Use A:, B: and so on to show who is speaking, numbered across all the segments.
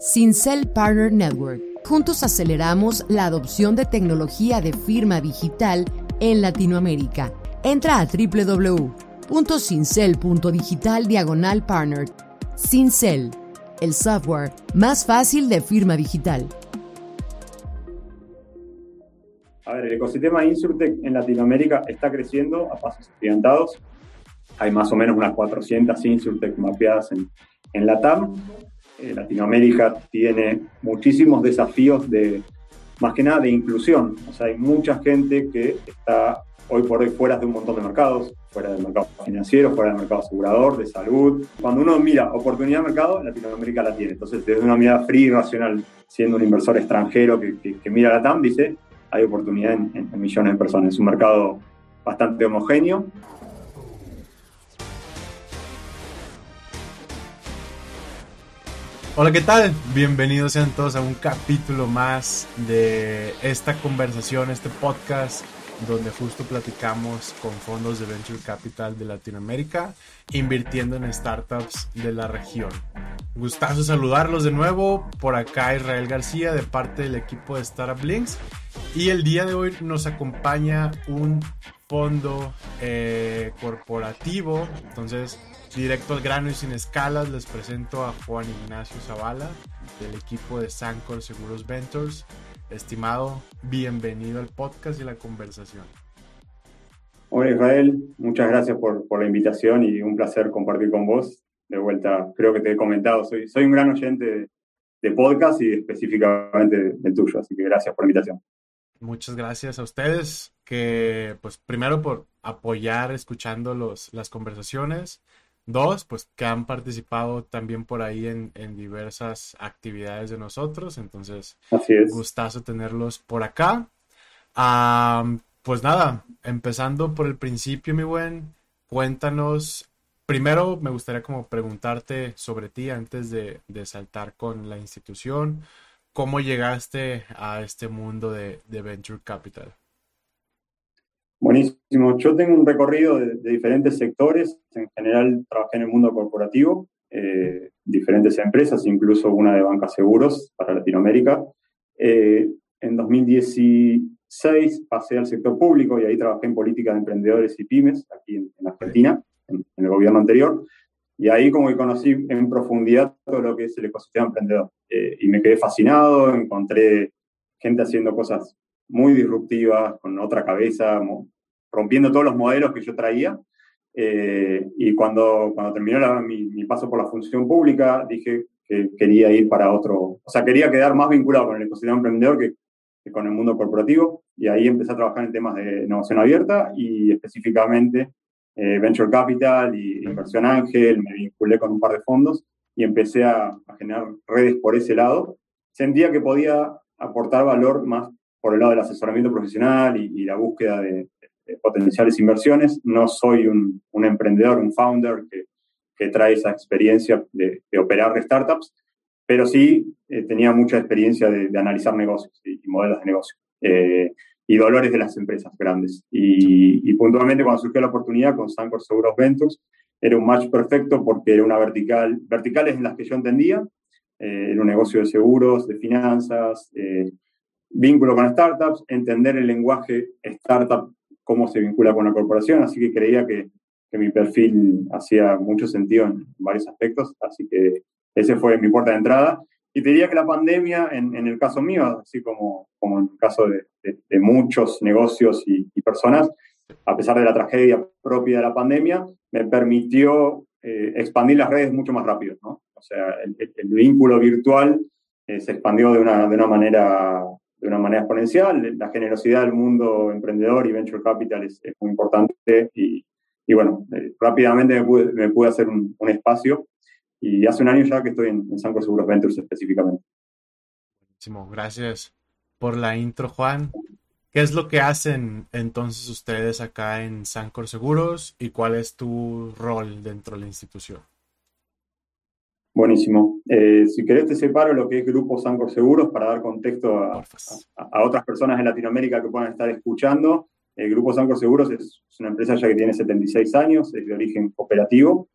A: Cincel Partner Network. Juntos aceleramos la adopción de tecnología de firma digital en Latinoamérica. Entra a www.cincel.digital diagonal partner. Cincel, el software más fácil de firma digital.
B: A ver, el ecosistema Insurtech en Latinoamérica está creciendo a pasos agigantados. Hay más o menos unas 400 Insurtech mapeadas en, en la TAM. Eh, Latinoamérica tiene muchísimos desafíos de, más que nada, de inclusión. O sea, hay mucha gente que está hoy por hoy fuera de un montón de mercados, fuera del mercado financiero, fuera del mercado asegurador, de salud. Cuando uno mira oportunidad de mercado, Latinoamérica la tiene. Entonces, desde una mirada fría y racional, siendo un inversor extranjero que, que mira la TAM, dice, hay oportunidad en, millones de personas. Es un mercado bastante homogéneo.
C: Hola, ¿qué tal? Bienvenidos sean todos a un capítulo más de esta conversación, este podcast donde justo platicamos con fondos de Venture Capital de Latinoamérica, invirtiendo en startups de la región. Gustazo saludarlos de nuevo. Por acá Israel García de parte del equipo de Startup Links. Y el día de hoy nos acompaña un fondo eh, corporativo. Entonces, directo al grano y sin escalas, les presento a Juan Ignacio Zavala del equipo de Sancor Seguros Ventures. Estimado, bienvenido al podcast y la conversación.
B: Hola Israel, muchas gracias por, por, la invitación y un placer compartir con vos. De vuelta, creo que te he comentado, soy, soy un gran oyente de, podcast y específicamente del tuyo, así que gracias por la invitación.
C: Muchas gracias a ustedes, que pues primero por apoyar escuchando los, las conversaciones Dos, pues que han participado también por ahí en, diversas actividades de nosotros. Entonces,
B: Así es.
C: gustazo tenerlos por acá. pues nada, empezando por el principio, mi buen, cuéntanos. Primero me gustaría como preguntarte sobre ti antes de, de saltar con la institución. ¿Cómo llegaste a este mundo de, de Venture Capital?
B: Buenísimo. Yo tengo un recorrido de, diferentes sectores. En general trabajé en el mundo corporativo, eh, diferentes empresas, incluso una de banca seguros para Latinoamérica. Eh, en 2016 pasé al sector público y ahí trabajé en política de emprendedores y pymes aquí en, Argentina, en, el gobierno anterior. Y ahí como que conocí en profundidad todo lo que es el ecosistema emprendedor. Eh, y me quedé fascinado, encontré gente haciendo cosas muy disruptivas, con otra cabeza, rompiendo todos los modelos que yo traía. Eh, y cuando, cuando terminó mi, paso por la función pública, dije que quería ir para otro, o sea, quería quedar más vinculado con el ecosistema emprendedor que, con el mundo corporativo. Y ahí empecé a trabajar en temas de innovación abierta y específicamente eh, Venture Capital y Inversión Ángel. Me vinculé con un par de fondos y empecé a, a generar redes por ese lado. Sentía que podía aportar valor más por el lado del asesoramiento profesional y, la búsqueda de, potenciales inversiones. No soy un, emprendedor, un founder que, trae esa experiencia de, operar startups, pero sí eh, tenía mucha experiencia de, analizar negocios y, modelos de negocio eh, y dolores de las empresas grandes. Y, puntualmente cuando surgió la oportunidad con Sancor Seguros Ventures, era un match perfecto porque era una vertical, verticales en las que yo entendía, eh, era un negocio de seguros, de finanzas, vínculo con startups, entender el lenguaje startup, cómo se vincula con la corporación, así que creía que, que mi perfil hacía mucho sentido en varios aspectos, así que ese fue mi puerta de entrada. Y te diría que la pandemia, en, en el caso mío, así como, como en el caso de, de, muchos negocios y, personas, a pesar de la tragedia propia de la pandemia, me permitió eh, expandir las redes mucho más rápido. ¿no? O sea, el, el vínculo virtual eh, se expandió de una, de una manera de una manera exponencial. La generosidad del mundo emprendedor y venture capital es, muy importante y, bueno, eh, rápidamente me pude, hacer un, espacio y hace un año ya que estoy en, en Seguros Ventures específicamente.
C: Buenísimo, gracias por la intro, Juan. ¿Qué es lo que hacen entonces ustedes acá en Sancor Seguros y cuál es tu rol dentro de la institución?
B: Buenísimo. Eh, si querés te separo lo que es Grupo Sancor Seguros para dar contexto a, otras personas en Latinoamérica que puedan estar escuchando. Grupo Sancor Seguros es, una empresa ya que tiene 76 años, es de origen operativo,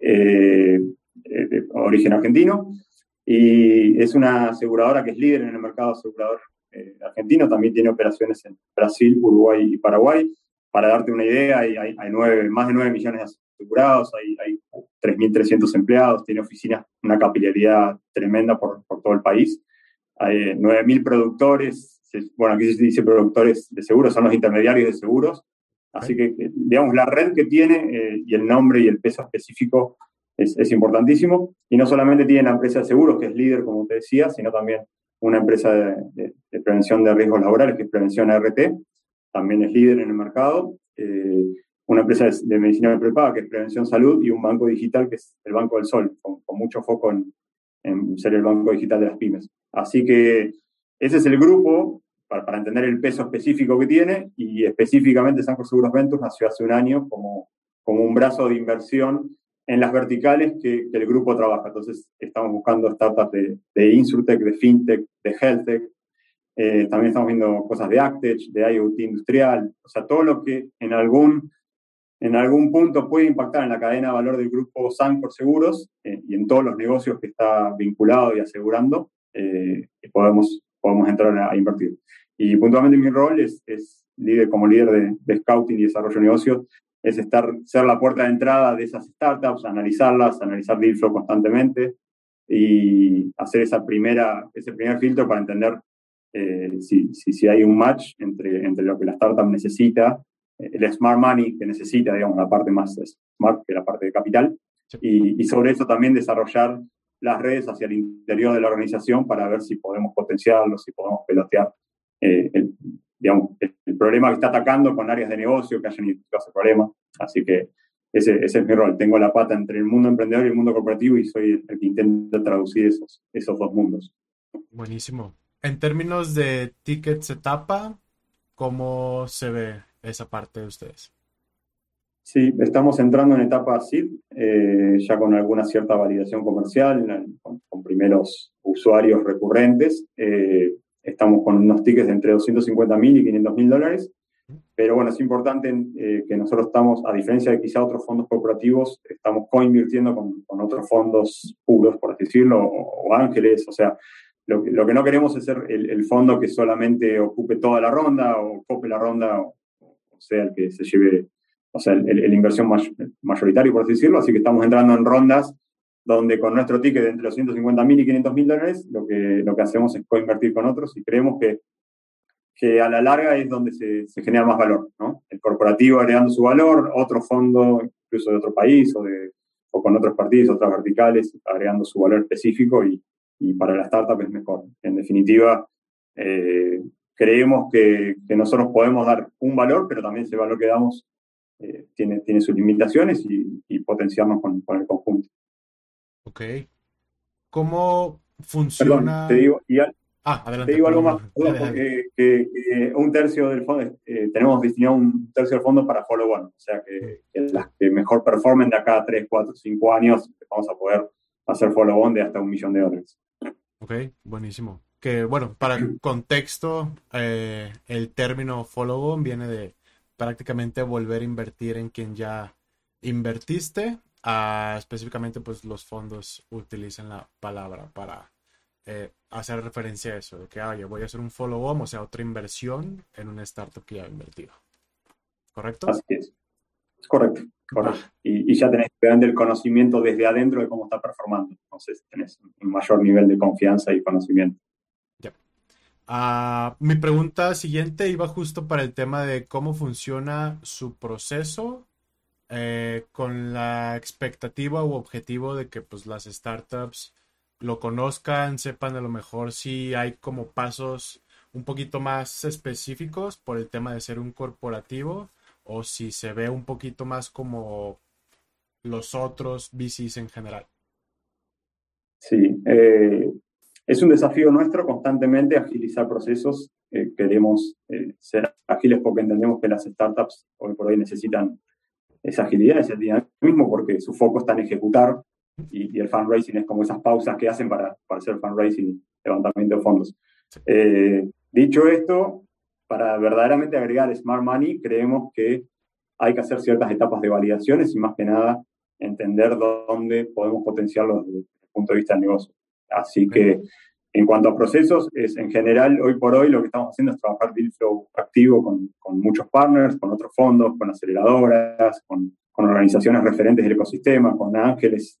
B: eh, de origen argentino. Y es una aseguradora que es líder en el mercado asegurador eh, argentino, también tiene operaciones en Brasil, Uruguay y Paraguay. Para darte una idea, hay, hay, nueve, más de 9 millones de asegurados, hay, hay 3.300 empleados, tiene oficinas, una capilaridad tremenda por, por todo el país. Hay 9.000 productores, bueno, aquí se dice productores de seguros, son los intermediarios de seguros. Así que, digamos, la red que tiene eh, y el nombre y el peso específico es, es, importantísimo. Y no solamente tiene la empresa de seguros, que es líder, como te decía, sino también una empresa de, prevención de riesgos laborales, que es Prevención RT, también es líder en el mercado. Eh, una empresa de, medicina prepaga, que es Prevención Salud, y un banco digital, que es el Banco del Sol, con, mucho foco en, en, ser el banco digital de las pymes. Así que ese es el grupo, para, para entender el peso específico que tiene, y específicamente Sancor Seguros Ventures nació hace un año como, como un brazo de inversión en las verticales que, el grupo trabaja. Entonces, estamos buscando startups de, de Insurtech, de FinTech, de HealthTech. Eh, también estamos viendo cosas de AgTech, de IoT industrial. O sea, todo lo que en algún, en algún punto puede impactar en la cadena de valor del grupo Sancor Seguros eh, y en todos los negocios que está vinculado y asegurando, eh, podemos, podemos entrar a, invertir. Y puntualmente mi rol es, líder, como líder de, de Scouting y Desarrollo de Negocios es estar, ser la puerta de entrada de esas startups, analizarlas, analizar deal flow constantemente y hacer esa primera, ese primer filtro para entender eh, si, si, si, hay un match entre, entre lo que la startup necesita, el smart money que necesita, digamos, la parte más smart que la parte de capital, y, y, sobre eso también desarrollar las redes hacia el interior de la organización para ver si podemos potenciarlo, si podemos pelotear eh, el, digamos, el, problema que está atacando con áreas de negocio que hayan identificado ese problema. Así que ese, ese, es mi rol. Tengo la pata entre el mundo emprendedor y el mundo corporativo y soy el que intenta traducir esos, esos dos mundos.
C: Buenísimo. En términos de tickets etapa, ¿cómo se ve esa parte de ustedes?
B: Sí, estamos entrando en etapa SID, eh, ya con alguna cierta validación comercial, con, con primeros usuarios recurrentes. Eh, Estamos con unos tickets de entre 250 mil y 500 mil dólares. Pero bueno, es importante eh, que nosotros estamos, a diferencia de quizá otros fondos corporativos, estamos co-invirtiendo con, con, otros fondos puros, por así decirlo, o, ángeles. O sea, lo, lo, que no queremos es ser el, el, fondo que solamente ocupe toda la ronda o cope la ronda, o, sea, el que se lleve, o sea, el, inversión mayoritario, por así decirlo. Así que estamos entrando en rondas donde con nuestro ticket de entre los 150 mil y 500 mil dólares, lo que, lo que hacemos es coinvertir con otros y creemos que, que a la larga es donde se, se, genera más valor, ¿no? El corporativo agregando su valor, otro fondo, incluso de otro país o, de, o con otros partidos, otras verticales, agregando su valor específico y, y para la startup es mejor. En definitiva, eh, creemos que, que, nosotros podemos dar un valor, pero también ese valor que damos eh, tiene, tiene sus limitaciones y, y potenciarnos con, con el conjunto.
C: Ok. ¿Cómo funciona?
B: Perdón, te digo, ah, adelante, te digo algo más. que, un tercio del fondo, eh, tenemos destinado un tercio del fondo para follow on, o sea que, las que mejor performen de acá a 3, 4, 5 años, vamos a poder hacer follow on de hasta un millón de dólares.
C: Ok, buenísimo. Que bueno, para contexto, eh, el término follow on viene de prácticamente volver a invertir en quien ya invertiste específicamente pues los fondos utilizan la palabra para eh, hacer referencia a eso, de que ah, yo voy a hacer un follow-on, o sea, otra inversión en una startup que ya he invertido. ¿Correcto?
B: Así es. Correcto. correcto. Ah. Y, ya tenés el conocimiento desde adentro de cómo está performando. Entonces tenés un mayor nivel de confianza y conocimiento.
C: Ah, mi pregunta siguiente iba justo para el tema de cómo funciona su proceso eh, con la expectativa u objetivo de que pues las startups lo conozcan, sepan a lo mejor si hay como pasos un poquito más específicos por el tema de ser un corporativo o si se ve un poquito más como los otros VCs en general.
B: Sí, eh, es un desafío nuestro constantemente agilizar procesos. Eh, queremos ser ágiles porque entendemos que las startups hoy por hoy necesitan esa agilidad, ese dinamismo, porque su foco está en ejecutar y, el fundraising es como esas pausas que hacen para, para hacer fundraising levantamiento de fondos. Eh, dicho esto, para verdaderamente agregar Smart Money, creemos que hay que hacer ciertas etapas de validaciones y más que nada entender dónde podemos potenciarlo desde el punto de vista del negocio. Así que en cuanto a procesos, es en general, hoy por hoy lo que estamos haciendo es trabajar deal flow activo con, con muchos partners, con otros fondos, con aceleradoras, con, con, organizaciones referentes del ecosistema, con ángeles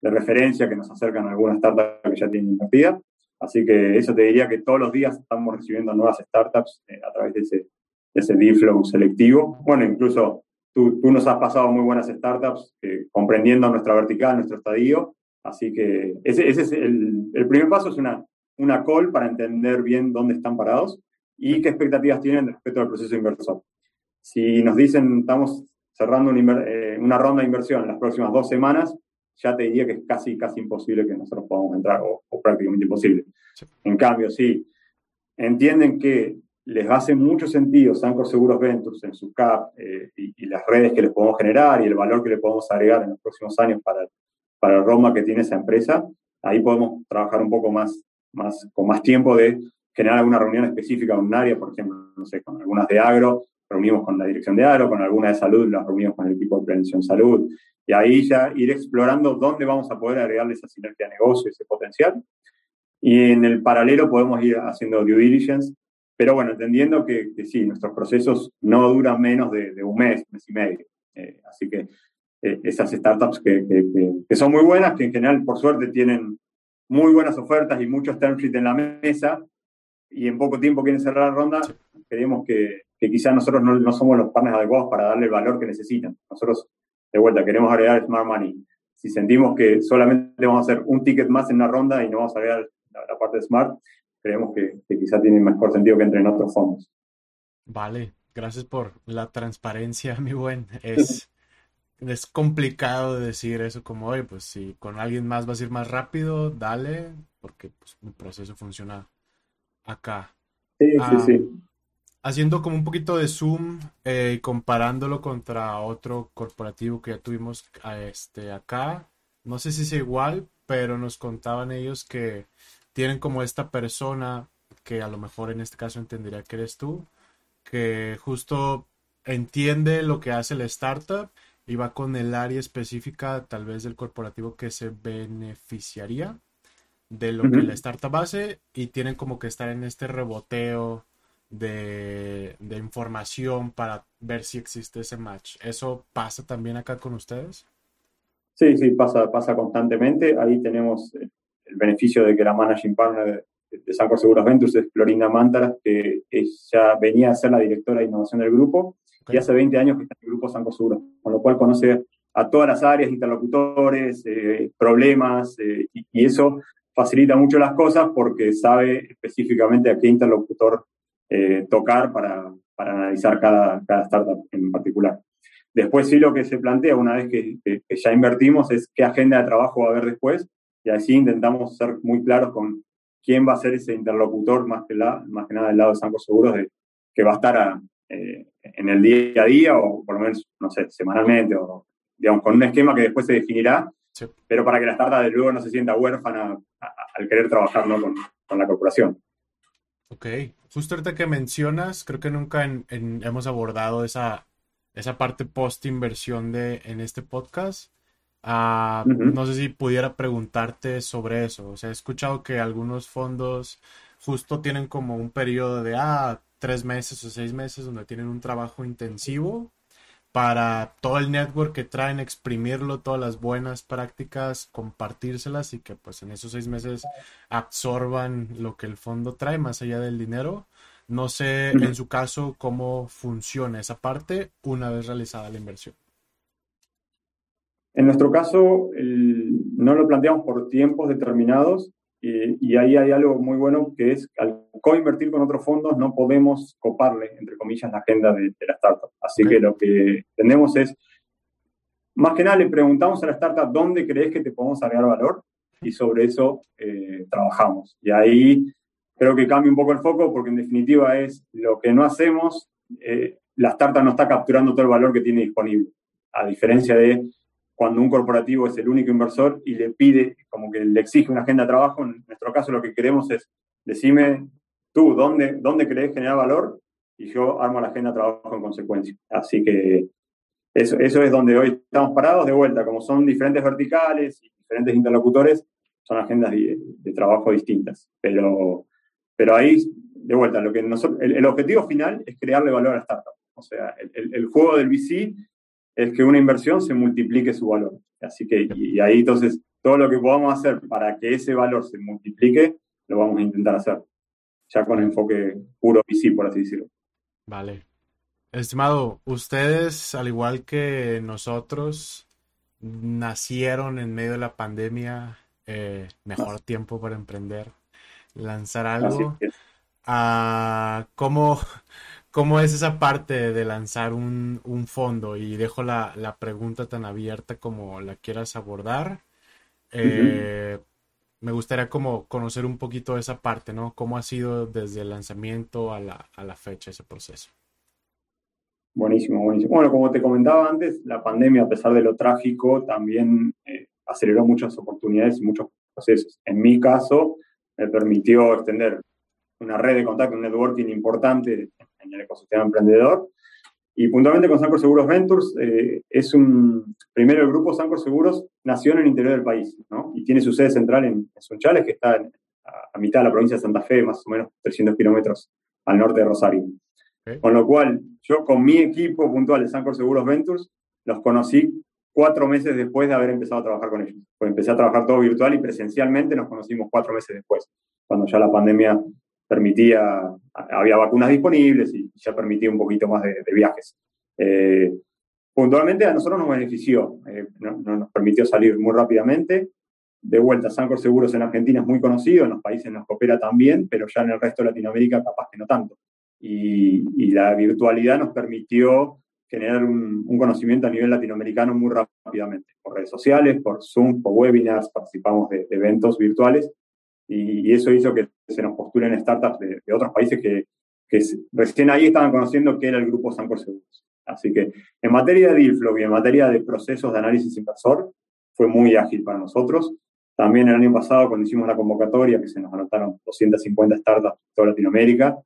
B: de referencia que nos acercan a algunas startups que ya tienen invertida. Así que eso te diría que todos los días estamos recibiendo nuevas startups eh, a través de ese, de ese deal flow selectivo. Bueno, incluso tú, tú nos has pasado muy buenas startups eh, comprendiendo nuestra vertical, nuestro estadio, Así que ese, ese es el, el, primer paso, es una, una call para entender bien dónde están parados y qué expectativas tienen respecto al proceso inversor. Si nos dicen estamos cerrando una, eh, una ronda de inversión en las próximas dos semanas, ya te diría que es casi, casi imposible que nosotros podamos entrar, o, o prácticamente imposible. Sí. En cambio, si entienden que les hace mucho sentido Sancor Seguros Ventures en su CAP eh, y, y, las redes que les podemos generar y el valor que le podemos agregar en los próximos años para, para Roma que tiene esa empresa, ahí podemos trabajar un poco más, más con más tiempo de generar alguna reunión específica en un área, por ejemplo, no sé, con algunas de agro, reunimos con la dirección de agro, con alguna de salud, las reunimos con el equipo de prevención salud, y ahí ya ir explorando dónde vamos a poder agregarle esa sinergia de negocio, ese potencial. Y en el paralelo podemos ir haciendo due diligence, pero bueno, entendiendo que, que sí, nuestros procesos no duran menos de, de un mes, mes y medio. Eh, así que eh, esas startups que, que, son muy buenas, que en general, por suerte, tienen muy buenas ofertas y muchos term sheet en la mesa y en poco tiempo quieren cerrar la ronda, creemos que, que quizás nosotros no, no, somos los partners adecuados para darle el valor que necesitan. Nosotros, de vuelta, queremos agregar Smart Money. Si sentimos que solamente vamos a hacer un ticket más en una ronda y no vamos a agregar la, la parte de Smart, creemos que, que quizás tiene mejor sentido que entre en otros fondos.
C: Vale, gracias por la transparencia, mi buen. Es complicado decir eso como, oye, pues si con alguien más vas a ir más rápido, dale, porque pues, el proceso funciona acá.
B: Sí, ah, sí, sí.
C: Haciendo como un poquito de zoom, eh, comparándolo contra otro corporativo que ya tuvimos este, acá, no sé si es igual, pero nos contaban ellos que tienen como esta persona, que a lo mejor en este caso entendería que eres tú, que justo entiende lo que hace la startup y va con el área específica tal vez del corporativo que se beneficiaría de lo uh -huh. que la startup hace y tienen como que estar en este reboteo de, de, información para ver si existe ese match. ¿Eso pasa también acá con ustedes?
B: Sí, sí, pasa, pasa constantemente. Ahí tenemos el beneficio de que la managing partner de, de Sancor Seguros Ventures es Florinda Mántaras, que ella venía a ser la directora de innovación del grupo Y hace 20 años que está en el grupo Sanco Seguro, con lo cual conoce a todas las áreas, interlocutores, eh, problemas, eh, y, eso facilita mucho las cosas porque sabe específicamente a qué interlocutor eh, tocar para, analizar cada, cada, startup en particular. Después sí lo que se plantea una vez que, ya invertimos es qué agenda de trabajo va a haber después y así intentamos ser muy claros con quién va a ser ese interlocutor más que, la, más que nada del lado de Sanco Seguros de, que va a estar a, eh, en el día a día o por lo menos, no sé, semanalmente o digamos con un esquema que después se definirá, sí. pero para que la startup de luego no se sienta huérfana al querer trabajar ¿no? con, con, la corporación.
C: Ok, justo ahorita que mencionas, creo que nunca en, en, hemos abordado esa, esa parte post inversión de en este podcast. Uh, uh -huh. No sé si pudiera preguntarte sobre eso. O sea, he escuchado que algunos fondos justo tienen como un periodo de, ah, tres meses o seis meses donde tienen un trabajo intensivo para todo el network que traen, exprimirlo, todas las buenas prácticas, compartírselas y que pues en esos seis meses absorban lo que el fondo trae más allá del dinero. No sé en su caso cómo funciona esa parte una vez realizada la inversión.
B: En nuestro caso, el, no lo planteamos por tiempos determinados, eh, y ahí hay algo muy bueno que es al coinvertir con otros fondos no podemos coparle, entre comillas, la agenda de, de la startup. Así okay. que lo que tenemos es, más que nada le preguntamos a la startup dónde crees que te podemos agregar valor y sobre eso eh, trabajamos. Y ahí creo que cambia un poco el foco porque en definitiva es lo que no hacemos, eh, la startup no está capturando todo el valor que tiene disponible. A diferencia de cuando un corporativo es el único inversor y le pide, como que le exige una agenda de trabajo, en nuestro caso lo que queremos es, decime tú, ¿dónde, dónde querés generar valor? Y yo armo la agenda de trabajo en consecuencia. Así que eso, eso es donde hoy estamos parados de vuelta, como son diferentes verticales y diferentes interlocutores, son agendas de, trabajo distintas. Pero, pero ahí, de vuelta, lo que nosotros, el, objetivo final es crearle valor a la startup. O sea, el, el, juego del VC es que una inversión se multiplique su valor. Así que, y, y ahí entonces, todo lo que podamos hacer para que ese valor se multiplique, lo vamos a intentar hacer. Ya con enfoque puro VC, por así decirlo.
C: Vale. Estimado, ustedes, al igual que nosotros, nacieron en medio de la pandemia, eh, mejor tiempo para emprender, lanzar algo. Ah, ¿cómo, ¿Cómo es esa parte de lanzar un, fondo? Y dejo la, pregunta tan abierta como la quieras abordar. Eh, me gustaría como conocer un poquito esa parte, ¿no? ¿Cómo ha sido desde el lanzamiento a la, a la fecha ese proceso?
B: Buenísimo, buenísimo. Bueno, como te comentaba antes, la pandemia, a pesar de lo trágico, también eh, aceleró muchas oportunidades y muchos procesos. En mi caso, me permitió extender una red de contacto, un networking importante en el ecosistema emprendedor. Y puntualmente con Sancor Seguros Ventures, eh, es un, primero el grupo Sancor Seguros nació en el interior del país, ¿no? Y tiene su sede central en, Sunchales, que está a, mitad de la provincia de Santa Fe, más o menos 300 kilómetros al norte de Rosario. Con lo cual, yo con mi equipo puntual de Sancor Seguros Ventures, los conocí cuatro meses después de haber empezado a trabajar con ellos. Pues empecé a trabajar todo virtual y presencialmente nos conocimos cuatro meses después, cuando ya la pandemia permitía, había vacunas disponibles y ya permitía un poquito más de, viajes. Eh, puntualmente a nosotros nos benefició, eh, nos permitió salir muy rápidamente. De vuelta, Sancor Seguros en Argentina es muy conocido, en los países nos coopera también, pero ya en el resto de Latinoamérica capaz que no tanto y, la virtualidad nos permitió generar un, conocimiento a nivel latinoamericano muy rápidamente, por redes sociales, por Zoom, por webinars, participamos de, eventos virtuales y, eso hizo que se nos postulen startups de, otros países que, que, recién ahí estaban conociendo que era el grupo Sancor Seguros. Así que en materia de deal flow y en materia de procesos de análisis inversor, fue muy ágil para nosotros. También el año pasado, cuando hicimos la convocatoria, que se nos anotaron 250 startups de toda Latinoamérica,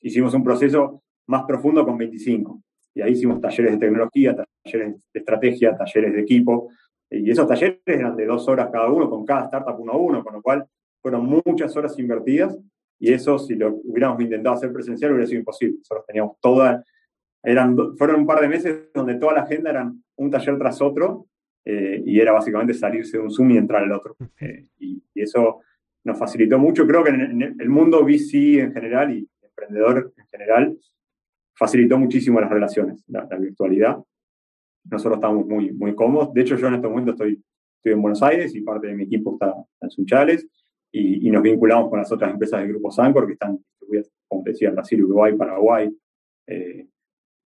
B: hicimos un proceso más profundo con 25. Y ahí hicimos talleres de tecnología, talleres de estrategia, talleres de equipo. Y esos talleres eran de dos horas cada uno, con cada startup uno a uno, con lo cual fueron muchas horas invertidas. Y eso, si lo hubiéramos intentado hacer presencial, hubiera sido imposible. Nosotros teníamos toda. Eran, fueron un par de meses donde toda la agenda eran un taller tras otro. Eh, y era básicamente salirse de un Zoom y entrar al otro. Eh, y, eso nos facilitó mucho. Creo que en, el mundo VC en general y emprendedor en general, facilitó muchísimo las relaciones, la, virtualidad. Nosotros estamos muy, muy cómodos. De hecho, yo en este momento estoy, estoy en Buenos Aires y parte de mi equipo está en Sunchales y, y nos vinculamos con las otras empresas del Grupo Sancor que están distribuidas, como decía, Brasil, Uruguay, Paraguay. Eh,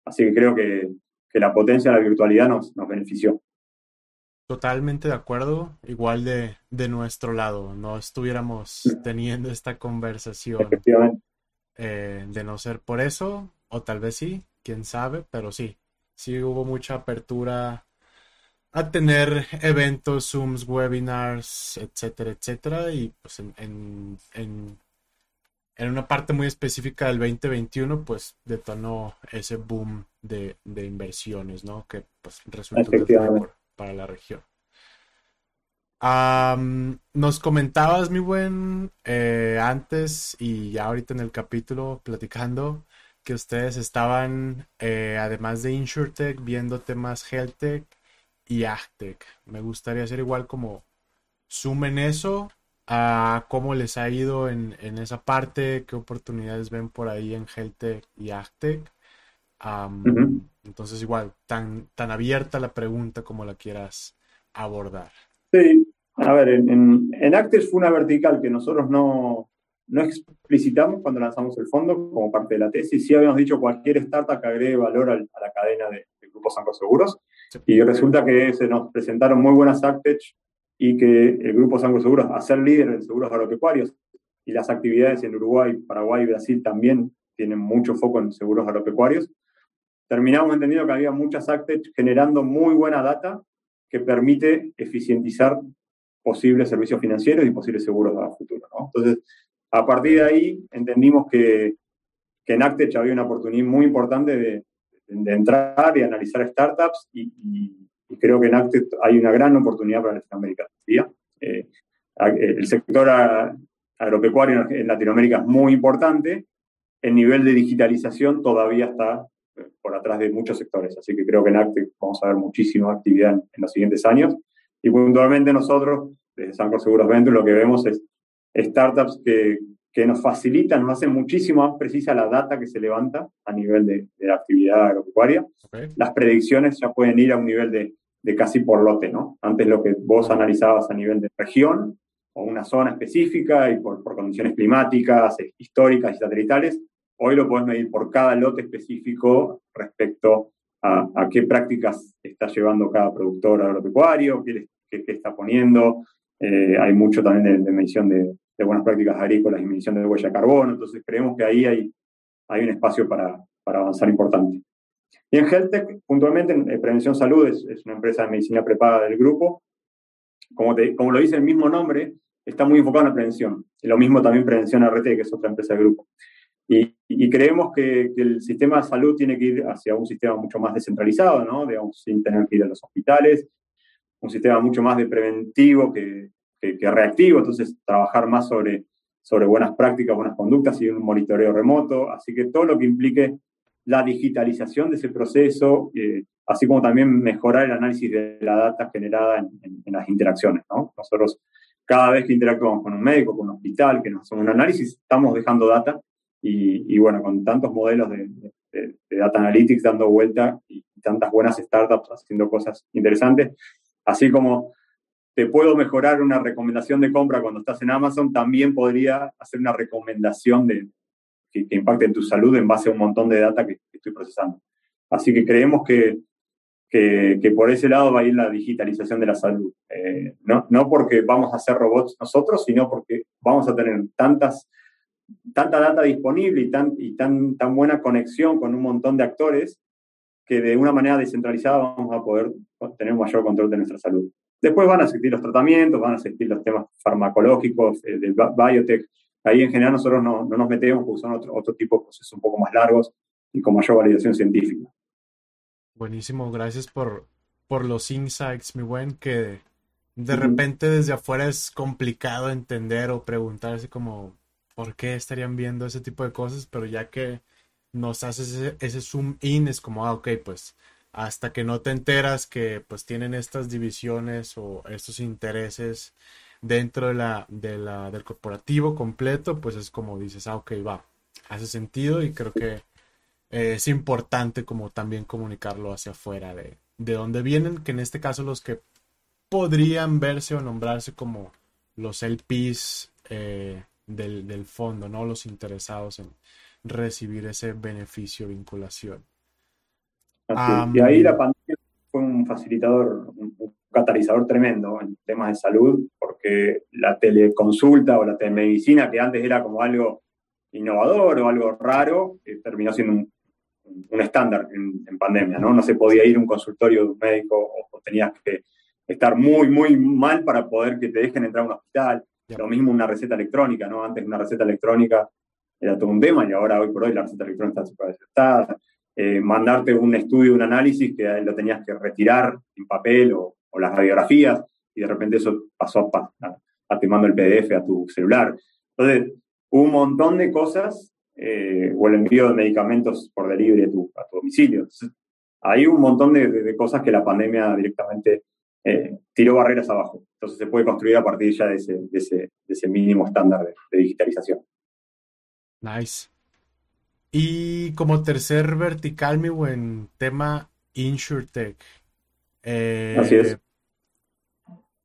B: así que creo que, que, la potencia de la virtualidad nos, nos benefició.
C: Totalmente de acuerdo, igual de, de nuestro lado, no estuviéramos teniendo esta conversación. Eh, de no ser por eso, o tal vez sí, quién sabe, pero sí, sí hubo mucha apertura a tener eventos, Zooms, webinars, etcétera, etcétera, y pues en, en, en, una parte muy específica del 2021, pues detonó ese boom de, de inversiones, ¿no? Que pues resultó para la región nos comentabas, mi buen, eh, antes y ya ahorita en el capítulo platicando que ustedes estaban, eh, además de InsurTech, viendo temas HealthTech y AgTech. Me gustaría hacer igual como sumen eso a cómo les ha ido en, esa parte, qué oportunidades ven por ahí en HealthTech y AgTech. Entonces, igual, tan, tan abierta la pregunta como la quieras abordar.
B: Sí, a ver, en, en, fue una vertical que nosotros no, no explicitamos cuando lanzamos el fondo como parte de la tesis. Sí habíamos dicho cualquier startup que agregue valor a, la cadena de, Grupo Sanco Seguros. Y resulta que se nos presentaron muy buenas Actech y que el Grupo Sanco Seguros, a ser líder en seguros agropecuarios, y las actividades en Uruguay, Paraguay y Brasil también tienen mucho foco en seguros agropecuarios, terminamos entendiendo que había muchas Actech generando muy buena data que permite eficientizar posibles servicios financieros y posibles seguros a futuro. Entonces, a partir de ahí entendimos que, que en Actech había una oportunidad muy importante de, entrar y analizar startups y, creo que en Actech hay una gran oportunidad para Latinoamérica. Eh, el sector agropecuario en Latinoamérica es muy importante, el nivel de digitalización todavía está por atrás de muchos sectores, así que creo que en Acte vamos a ver muchísima actividad en, los siguientes años. Y puntualmente nosotros, desde Sancor Seguros Venture, lo que vemos es startups que, que nos facilitan, nos hacen muchísimo más precisa la data que se levanta a nivel de, la actividad agropecuaria. Las predicciones ya pueden ir a un nivel de, de casi por lote, ¿no? Antes lo que vos analizabas a nivel de región o una zona específica y por, por condiciones climáticas, históricas y satelitales, hoy lo puedes medir por cada lote específico respecto a, a qué prácticas está llevando cada productor agropecuario, qué, qué, qué está poniendo. Eh, hay mucho también de, medición de, de, buenas prácticas agrícolas y medición de huella de carbono, entonces creemos que ahí hay, hay un espacio para, para avanzar importante. Y en HealthTech, puntualmente, en Prevención Salud es, una empresa de medicina prepaga del grupo. Como, como lo dice el mismo nombre, está muy enfocado en la prevención. Y lo mismo también Prevención RT, que es otra empresa del grupo. Y, creemos que, el sistema de salud tiene que ir hacia un sistema mucho más descentralizado, ¿no? Digamos, sin tener que ir a los hospitales, un sistema mucho más de preventivo que, que, reactivo, entonces trabajar más sobre, sobre buenas prácticas, buenas conductas y un monitoreo remoto, así que todo lo que implique la digitalización de ese proceso, eh, así como también mejorar el análisis de la data generada en, las interacciones. ¿no? Nosotros, cada vez que interactuamos con un médico, con un hospital, que nos hacemos un análisis, estamos dejando data y, bueno, con tantos modelos de, data analytics dando vuelta y tantas buenas startups haciendo cosas interesantes, así como te puedo mejorar una recomendación de compra cuando estás en Amazon, también podría hacer una recomendación de, que, impacte en tu salud en base a un montón de data que, estoy procesando. Así que creemos que, que, por ese lado va a ir la digitalización de la salud. Eh, no, no porque vamos a hacer robots nosotros, sino porque vamos a tener tantas, tanta data disponible y, tan, y tan, tan buena conexión con un montón de actores que de una manera descentralizada vamos a poder tener mayor control de nuestra salud. Después van a existir los tratamientos, van a existir los temas farmacológicos, eh, del biotech, Ahí en general nosotros no, no nos metemos porque son otro, otro tipo de procesos un poco más largos y con mayor validación científica.
C: Buenísimo, gracias por, por los insights, mi buen, que de repente desde afuera es complicado entender o preguntarse como por qué estarían viendo ese tipo de cosas, pero ya que nos haces ese, ese zoom in es como, ah, ok, pues hasta que no te enteras que pues tienen estas divisiones o estos intereses dentro de la, de la, del corporativo completo, pues es como dices, ah, ok, va, hace sentido y creo que eh, es importante como también comunicarlo hacia afuera de, de dónde vienen, que en este caso los que podrían verse o nombrarse como los LPs eh, del, del, fondo, ¿no? Los interesados en recibir ese beneficio vinculación.
B: Y ahí la pandemia fue un facilitador, un, catalizador tremendo en temas de salud, porque la teleconsulta o la telemedicina, que antes era como algo innovador o algo raro, eh, terminó siendo un, estándar en, pandemia, ¿no? No se podía ir a un consultorio de un médico o, tenías que estar muy, muy mal para poder que te dejen entrar a un hospital. Lo mismo una receta electrónica, ¿no? Antes una receta electrónica era todo un tema y ahora hoy por hoy la receta electrónica está eh, mandarte un estudio, un análisis que lo tenías que retirar en papel o, o las radiografías, y de repente eso pasó a, a, te mando el PDF a tu celular. Entonces, un montón de cosas, eh, o el envío de medicamentos por delivery a tu, a tu domicilio. hay un montón de, cosas que la pandemia directamente eh, tiró barreras abajo. Entonces se puede construir a partir ya de ese, de ese, de ese mínimo estándar de, de, digitalización.
C: Nice. Y como tercer vertical, mi buen tema, InsurTech. Eh, Así es.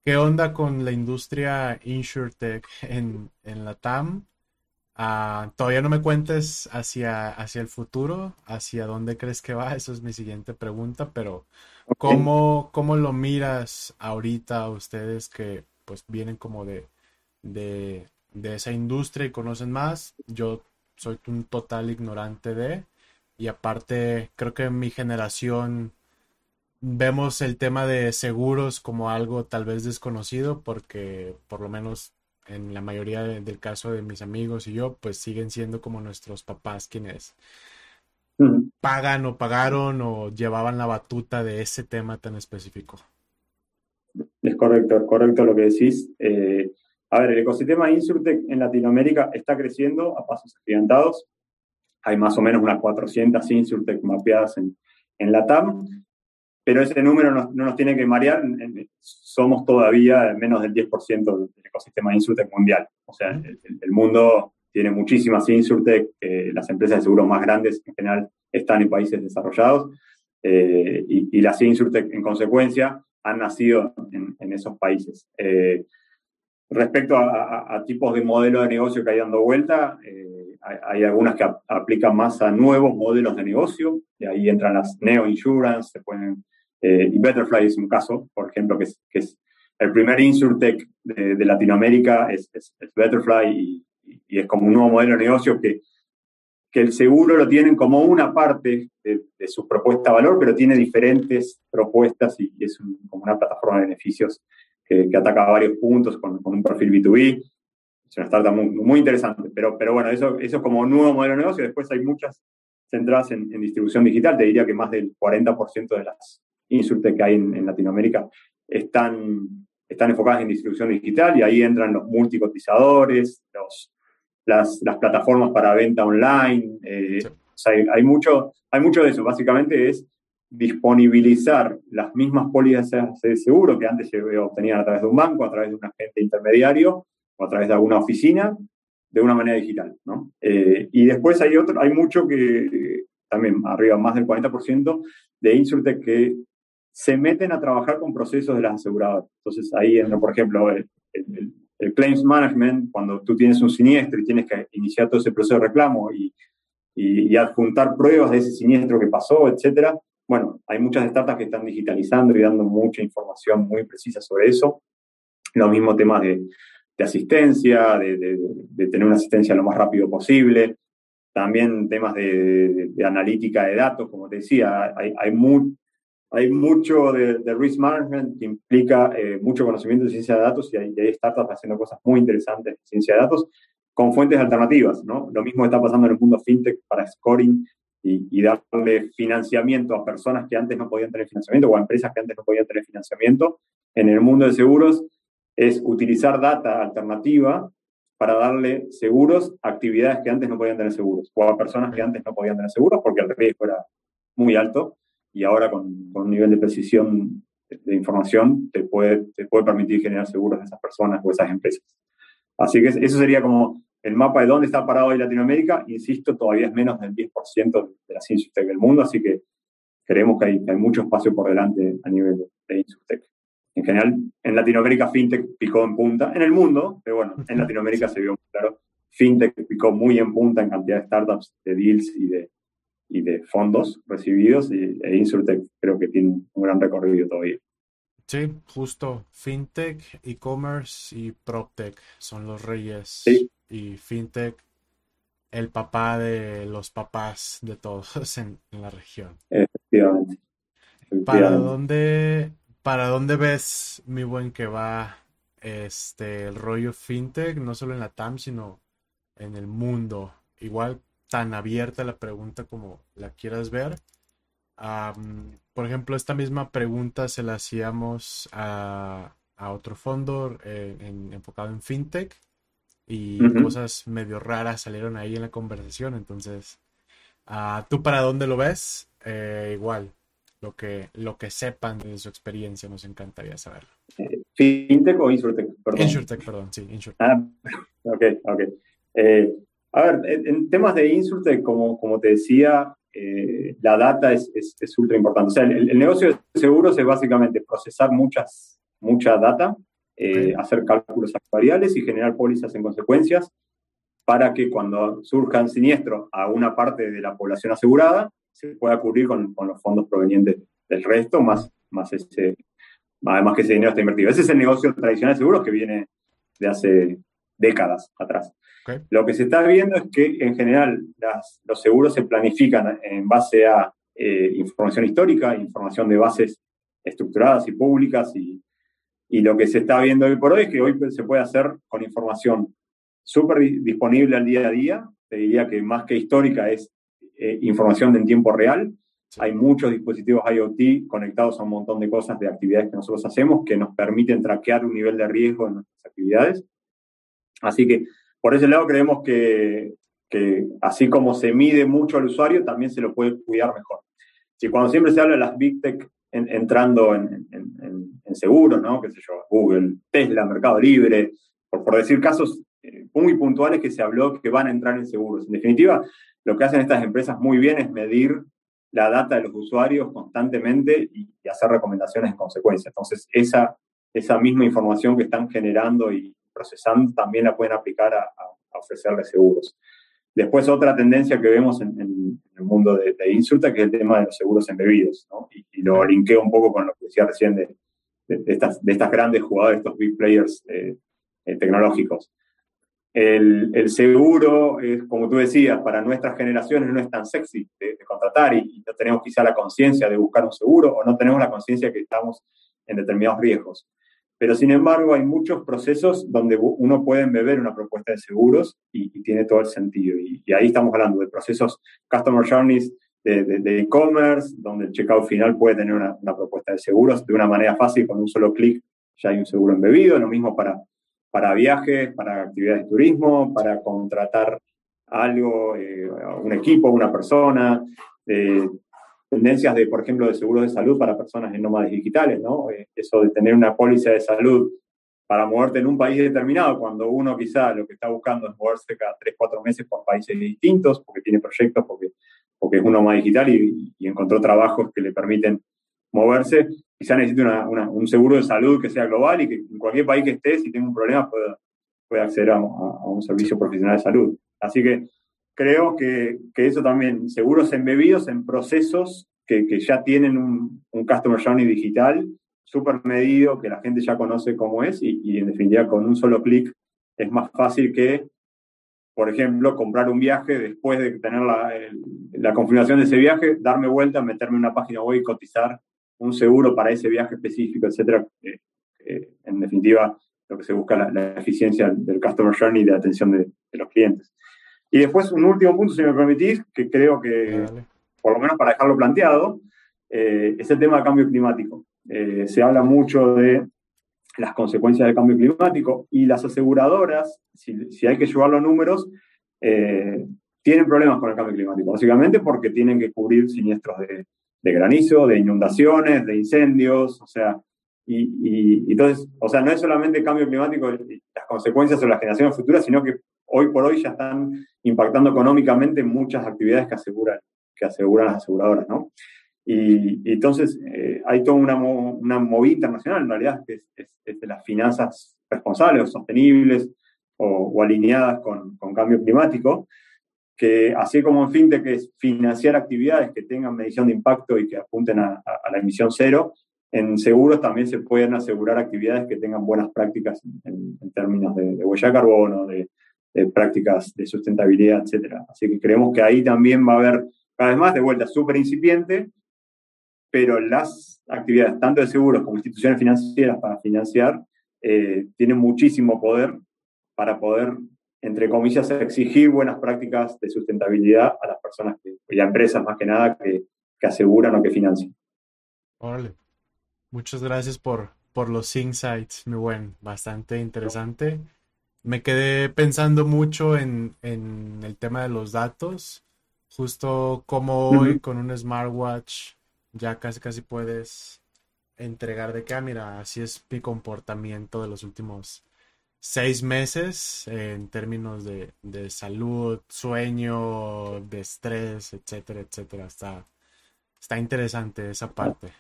C: ¿Qué onda con la industria InsurTech en, en la TAM? Ah, todavía no me cuentes hacia, hacia el futuro, hacia dónde crees que va, eso es mi siguiente pregunta, pero ¿cómo, ¿cómo, lo miras ahorita ustedes que pues vienen como de, de, de esa industria y conocen más? Yo soy un total ignorante de, y aparte creo que mi generación vemos el tema de seguros como algo tal vez desconocido porque por lo menos en la mayoría del caso de mis amigos y yo pues siguen siendo como nuestros papás quienes pagan o pagaron o llevaban la batuta de ese tema tan específico.
B: Es correcto, es correcto lo que decís. Eh, A ver, el ecosistema Insurtech en Latinoamérica está creciendo a pasos agigantados. Hay más o menos unas 400 Insurtech mapeadas en, en la TAM, pero ese número no, nos tiene que marear. Somos todavía menos del 10% del ecosistema Insurtech mundial. O sea, el, mundo tiene muchísimas Insurtech, las empresas de seguros más grandes en general están en países desarrollados, eh, y, las Insurtech en consecuencia han nacido en, esos países. Eh, respecto a, tipos de modelo de negocio que hay dando vuelta, eh, hay, algunas que aplican más a nuevos modelos de negocio, y ahí entran las Neo Insurance, se pueden, eh, y Betterfly es un caso, por ejemplo, que es, que es el primer InsurTech de, Latinoamérica, es, es, Betterfly, y, es como un nuevo modelo de negocio que, que el seguro lo tienen como una parte de, de su propuesta de valor, pero tiene diferentes propuestas y, es como una plataforma de beneficios que, ataca varios puntos con, un perfil B2B. Es una startup muy, muy, interesante, pero, pero bueno, eso, eso como nuevo modelo de negocio. Después hay muchas centradas en, distribución digital. Te diría que más del 40% de las insultes que hay en, Latinoamérica están, están enfocadas en distribución digital y ahí entran los multicotizadores, los, las, las plataformas para venta online. Eh, hay, hay, mucho, hay mucho de eso. Básicamente es disponibilizar las mismas pólizas de seguro que antes se obtenían a través de un banco, a través de un agente intermediario o a través de alguna oficina, de una manera digital. ¿no? Eh, y después hay, otro, hay mucho que también arriba más del 40% de Insurtech que se meten a trabajar con procesos de las aseguradoras. Entonces ahí entra, por ejemplo, el, claims management, cuando tú tienes un siniestro y tienes que iniciar todo ese proceso de reclamo y, y, y adjuntar pruebas de ese siniestro que pasó, etcétera, bueno, hay muchas startups que están digitalizando y dando mucha información muy precisa sobre eso. Los mismos temas de, asistencia, de, tener una asistencia lo más rápido posible. También temas de, analítica de datos, como te decía, hay, hay, hay mucho de, risk management que implica eh, mucho conocimiento de ciencia de datos y hay, y hay, startups haciendo cosas muy interesantes de ciencia de datos con fuentes alternativas, ¿no? Lo mismo está pasando en el mundo fintech para scoring y, darle financiamiento a personas que antes no podían tener financiamiento o a empresas que antes no podían tener financiamiento en el mundo de seguros es utilizar data alternativa para darle seguros a actividades que antes no podían tener seguros o a personas que antes no podían tener seguros porque el riesgo era muy alto y ahora con, con un nivel de precisión de, información te puede, te puede permitir generar seguros de esas personas o esas empresas. Así que eso sería como el mapa de dónde está parado hoy Latinoamérica, insisto, todavía es menos del 10% de la ciencia del mundo, así que creemos que hay, hay, mucho espacio por delante a nivel de Insurtech. En general, en Latinoamérica FinTech picó en punta, en el mundo, pero bueno, en Latinoamérica se vio muy claro, FinTech picó muy en punta en cantidad de startups, de deals y de, y de fondos recibidos, y, e Insurtech creo que tiene un gran recorrido todavía.
C: Sí, justo. FinTech, e-commerce y PropTech son los reyes
B: sí
C: y FinTech el papá de los papás de todos en, la región.
B: Efectivamente.
C: ¿Para dónde, ¿Para dónde ves, mi buen, que va este el rollo FinTech, no solo en la TAM, sino en el mundo? Igual tan abierta la pregunta como la quieras ver. por ejemplo, esta misma pregunta se la hacíamos a, otro fondo eh, enfocado en FinTech y cosas medio raras salieron ahí en la conversación. Entonces, uh, ¿tú para dónde lo ves? Eh, igual, lo que, lo que sepan de su experiencia nos encantaría saberlo.
B: ¿Fintech o Insurtech?
C: Perdón. Insurtech, perdón, sí, Insurtech.
B: Ah, ok, ok. Eh, a ver, en, temas de Insurtech, como, como te decía, eh, la data es, es, ultra importante. O sea, el, el, negocio de seguros es básicamente procesar muchas, mucha data eh, hacer cálculos actuariales y generar pólizas en consecuencias para que cuando surjan siniestros a una parte de la población asegurada, se pueda cubrir con, con los fondos provenientes del resto, más, más ese, además que ese dinero está invertido. Ese es el negocio tradicional de seguros que viene de hace décadas atrás. Lo que se está viendo es que en general las, los seguros se planifican en base a eh, información histórica, información de bases estructuradas y públicas y, y lo que se está viendo hoy por hoy es que hoy se puede hacer con información súper disponible al día a día. Te diría que más que histórica es eh, información en tiempo real. Hay muchos dispositivos IoT conectados a un montón de cosas, de actividades que nosotros hacemos, que nos permiten traquear un nivel de riesgo en nuestras actividades. Así que por ese lado creemos que, que así como se mide mucho al usuario, también se lo puede cuidar mejor. Si cuando siempre se habla de las Big Tech entrando en, seguros, ¿no? Google, Tesla, Mercado Libre, por, decir casos eh, muy puntuales que se habló que van a entrar en seguros. En definitiva, lo que hacen estas empresas muy bien es medir la data de los usuarios constantemente y, hacer recomendaciones en consecuencia. Entonces, esa, esa misma información que están generando y procesando también la pueden aplicar a, a ofrecerles seguros. Después otra tendencia que vemos en, el mundo de, Insulta, que es el tema de los seguros embebidos, ¿no? y, lo linkeo un poco con lo que decía recién de, estas, de estas grandes jugadas, estos big players eh, eh, tecnológicos. El, seguro, es, como tú decías, para nuestras generaciones no es tan sexy de, contratar y, no tenemos quizá la conciencia de buscar un seguro o no tenemos la conciencia que estamos en determinados riesgos. Pero sin embargo, hay muchos procesos donde uno puede embeber una propuesta de seguros y, tiene todo el sentido. Y, ahí estamos hablando de procesos Customer Journeys de e-commerce, donde el checkout final puede tener una, propuesta de seguros de una manera fácil, con un solo clic ya hay un seguro embebido. Lo mismo para, para viajes, para actividades de turismo, para contratar algo, eh, un equipo, una persona. Eh, tendencias de, por ejemplo, de seguros de salud para personas en nómadas digitales, ¿no? Eh, eso de tener una póliza de salud para moverte en un país determinado, cuando uno quizá lo que está buscando es moverse cada 3, 4 meses por países distintos, porque tiene proyectos, porque, porque es un nómada digital y, encontró trabajos que le permiten moverse, quizá necesita un seguro de salud que sea global y que en cualquier país que esté, si tiene un problema, pueda, pueda acceder a, a un servicio profesional de salud. Así que creo que, que, eso también, seguros embebidos en procesos que, que ya tienen un, Customer Journey digital súper medido, que la gente ya conoce cómo es y, en definitiva con un solo clic es más fácil que, por ejemplo, comprar un viaje después de tener la, la confirmación de ese viaje, darme vuelta, meterme en una página web y cotizar un seguro para ese viaje específico, etcétera. Eh, en definitiva, lo que se busca la, la eficiencia del Customer Journey y de atención de, de los clientes. Y después un último punto, si me permitís, que creo que, por lo menos para dejarlo planteado, eh, es el tema del cambio climático. Eh, se habla mucho de las consecuencias del cambio climático y las aseguradoras, si, si hay que llevar los números, eh, tienen problemas con el cambio climático, básicamente porque tienen que cubrir siniestros de, de granizo, de inundaciones, de incendios, o sea, y, y, entonces, o sea, no es solamente el cambio climático y las consecuencias sobre las generaciones futuras, sino que hoy por hoy ya están impactando económicamente muchas actividades que aseguran, que aseguran las aseguradoras, ¿no? Y, entonces eh, hay toda una, una, movida internacional, en realidad, que es, de las finanzas responsables o sostenibles o, alineadas con, con, cambio climático, que así como en fintech es financiar actividades que tengan medición de impacto y que apunten a, la emisión cero, en seguros también se pueden asegurar actividades que tengan buenas prácticas en, términos de, huella de carbono, de, prácticas de sustentabilidad, etcétera. Así que creemos que ahí también va a haber cada vez más de vuelta súper incipiente, pero las actividades, tanto de seguros como instituciones financieras para financiar, eh, tienen muchísimo poder para poder, entre comillas, exigir buenas prácticas de sustentabilidad a las personas que, y a empresas más que nada que, que aseguran o que financian.
C: Órale. Muchas gracias por, por los insights, muy buen, bastante interesante me quedé pensando mucho en, el tema de los datos. Justo como hoy con un smartwatch ya casi casi puedes entregar de que, mira, así es mi comportamiento de los últimos seis meses en términos de, salud, sueño, de estrés, etcétera, etcétera. Está, está interesante esa parte.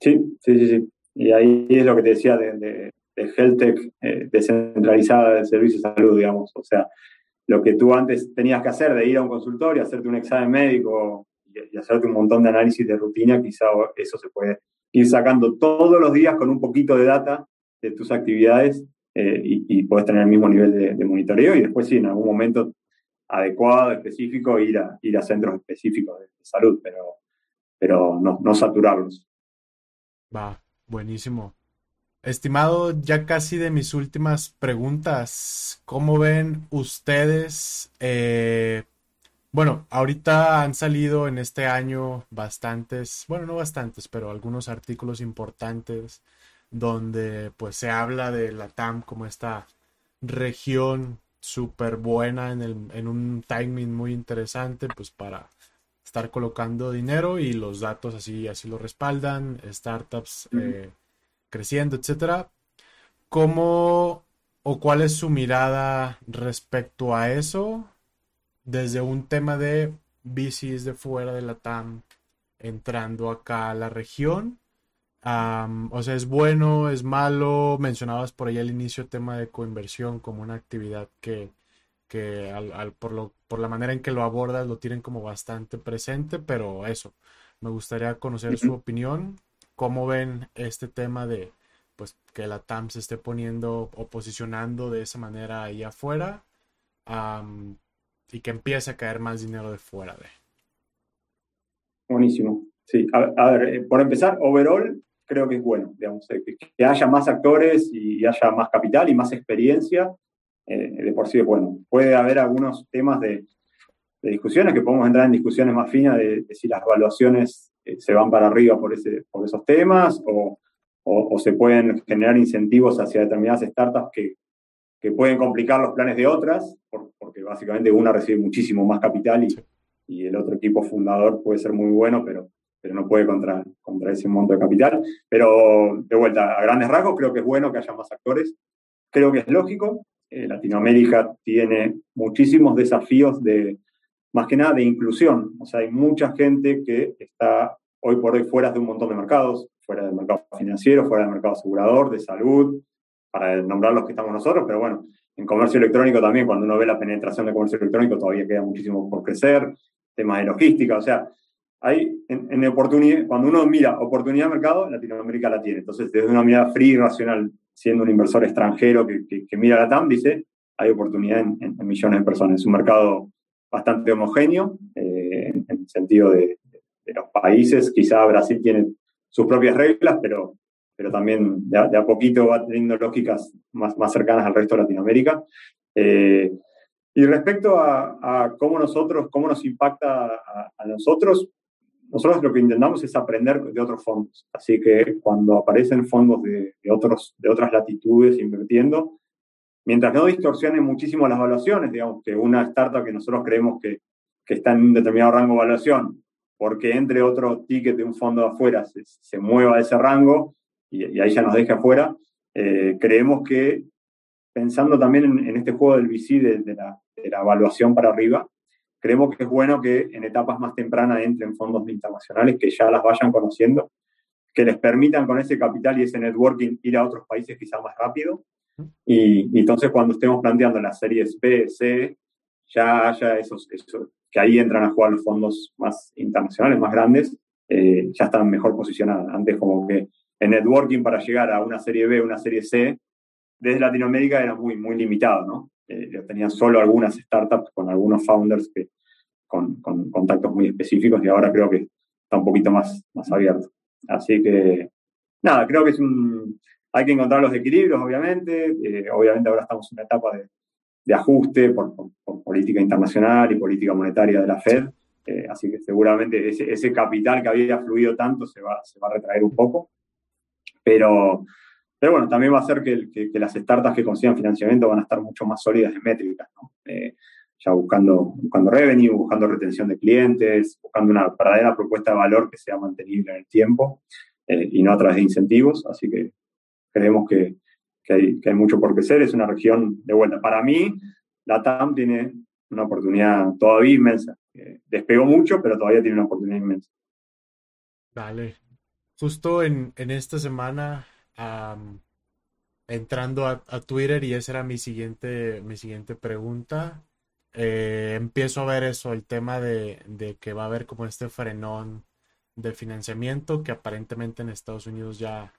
B: Sí, sí, sí, sí. Y ahí es lo que te decía de, de health tech eh, descentralizada del servicio de salud, digamos. O sea, lo que tú antes tenías que hacer de ir a un consultorio, hacerte un examen médico y, hacerte un montón de análisis de rutina, quizá eso se puede ir sacando todos los días con un poquito de data de tus actividades eh, y, puedes tener el mismo nivel de, monitoreo y después sí, en algún momento adecuado, específico, ir a, ir a centros específicos de, salud, pero, pero no, no saturarlos.
C: Va, buenísimo. Estimado, ya casi de mis últimas preguntas, ¿cómo ven ustedes? Eh, bueno, ahorita han salido en este año bastantes, bueno, no bastantes, pero algunos artículos importantes donde pues se habla de la TAM como esta región súper buena en, en un timing muy interesante, pues para estar colocando dinero y los datos así, así lo respaldan, startups eh, creciendo, etcétera. ¿Cómo o cuál es su mirada respecto a eso desde un tema de VCs de fuera de la TAM entrando acá a la región? o sea, ¿es bueno, es malo? Mencionabas por ahí al inicio el tema de coinversión como una actividad que, que al, por, lo, por la manera en que lo abordas lo tienen como bastante presente, pero eso, me gustaría conocer su opinión, cómo ven este tema de pues que la TAM se esté poniendo o posicionando de esa manera ahí afuera y que empiece a caer más dinero de fuera de.
B: Buenísimo. Sí, a, ver, eh, por empezar, overall creo que es bueno, digamos, eh, que, haya más actores y haya más capital y más experiencia eh, de por sí es bueno. Puede haber algunos temas de, discusiones que podemos entrar en discusiones más finas de, si las evaluaciones eh, se van para arriba por, ese, por esos temas o, se pueden generar incentivos hacia determinadas startups que, pueden complicar los planes de otras, porque básicamente una recibe muchísimo más capital y, y, el otro equipo fundador puede ser muy bueno, pero, pero no puede contra, contra ese monto de capital. Pero de vuelta, a grandes rasgos, creo que es bueno que haya más actores. Creo que es lógico, eh, Latinoamérica tiene muchísimos desafíos de, más que nada, de inclusión. O sea, hay mucha gente que está hoy por hoy fuera de un montón de mercados, fuera del mercado financiero, fuera del mercado asegurador, de salud, para nombrar los que estamos nosotros, pero bueno, en comercio electrónico también, cuando uno ve la penetración de comercio electrónico, todavía queda muchísimo por crecer, temas de logística, o sea, hay en, en oportunidad, cuando uno mira oportunidad de mercado, Latinoamérica la tiene. Entonces, desde una mirada fría y racional siendo un inversor extranjero que, mira la TAM, dice, hay oportunidad en, millones de personas. Es un mercado bastante homogéneo eh, en, el sentido de, los países. Quizá Brasil tiene sus propias reglas, pero, pero también de a, poquito va teniendo lógicas más, más cercanas al resto de Latinoamérica. Eh, y respecto a, cómo nosotros, cómo nos impacta a nosotros, nosotros lo que intentamos es aprender de otros fondos. Así que cuando aparecen fondos de, otros, de otras latitudes invirtiendo, mientras no distorsionen muchísimo las evaluaciones, digamos que una startup que nosotros creemos que, está en un determinado rango de evaluación, porque entre otro ticket de un fondo de afuera se, se mueva ese rango y, ahí ya nos deja afuera, eh, creemos que pensando también en, este juego del VC de, de la evaluación para arriba, creemos que es bueno que en etapas más tempranas entren fondos internacionales que ya las vayan conociendo, que les permitan con ese capital y ese networking ir a otros países quizás más rápido. Y, entonces cuando estemos planteando las series B, C, ya haya esos, esos, que ahí entran a jugar los fondos más internacionales, más grandes, eh, ya están mejor posicionadas. Antes como que el networking para llegar a una serie B, una serie C, desde Latinoamérica era muy, muy limitado, ¿no? eh, tenían solo algunas startups con algunos founders que, con, contactos muy específicos y ahora creo que está un poquito más, más abierto. Así que, nada, creo que es un, hay que encontrar los equilibrios, obviamente. Eh, obviamente ahora estamos en una etapa de, de ajuste por, política internacional y política monetaria de la Fed. Eh, así que seguramente ese, ese, capital que había fluido tanto se va, se va a retraer un poco. Pero, pero bueno, también va a hacer que, las startups que consigan financiamiento van a estar mucho más sólidas en métricas, ¿no? Eh, ya buscando, buscando revenue, buscando retención de clientes, buscando una verdadera propuesta de valor que sea mantenible en el tiempo eh, y no a través de incentivos. Así que creemos que, hay, mucho por crecer. Es una región de vuelta. Para mí, la TAM tiene una oportunidad todavía inmensa. Eh, despegó mucho, pero todavía tiene una oportunidad inmensa.
C: Dale. Justo en, en esta semana entrando a, Twitter y esa era mi siguiente, mi siguiente pregunta. Eh, empiezo a ver eso, el tema de, que va a haber como este frenón de financiamiento que aparentemente en Estados Unidos ya,